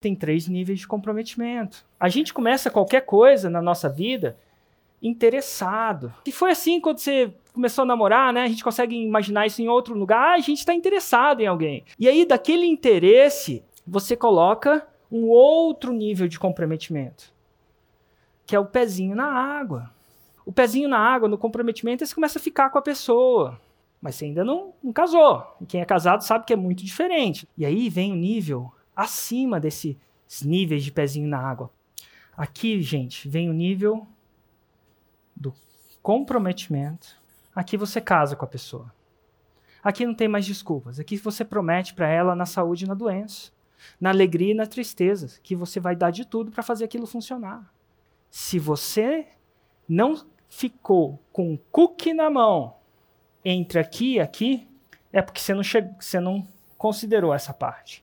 Tem três níveis de comprometimento. A gente começa qualquer coisa na nossa vida interessado. E foi assim quando você começou a namorar, né? A gente consegue imaginar isso em outro lugar. Ah, a gente está interessado em alguém. E aí, daquele interesse, você coloca um outro nível de comprometimento, que é o pezinho na água. O pezinho na água, no comprometimento, você começa a ficar com a pessoa. Mas você ainda não, não casou. E quem é casado sabe que é muito diferente. E aí vem o nível acima desses níveis de pezinho na água. Aqui, gente, vem o nível do comprometimento. Aqui você casa com a pessoa. Aqui não tem mais desculpas. Aqui você promete para ela na saúde e na doença, na alegria e na tristeza, que você vai dar de tudo para fazer aquilo funcionar. Se você não ficou com um cookie na mão entre aqui e aqui, é porque você não, você não considerou essa parte.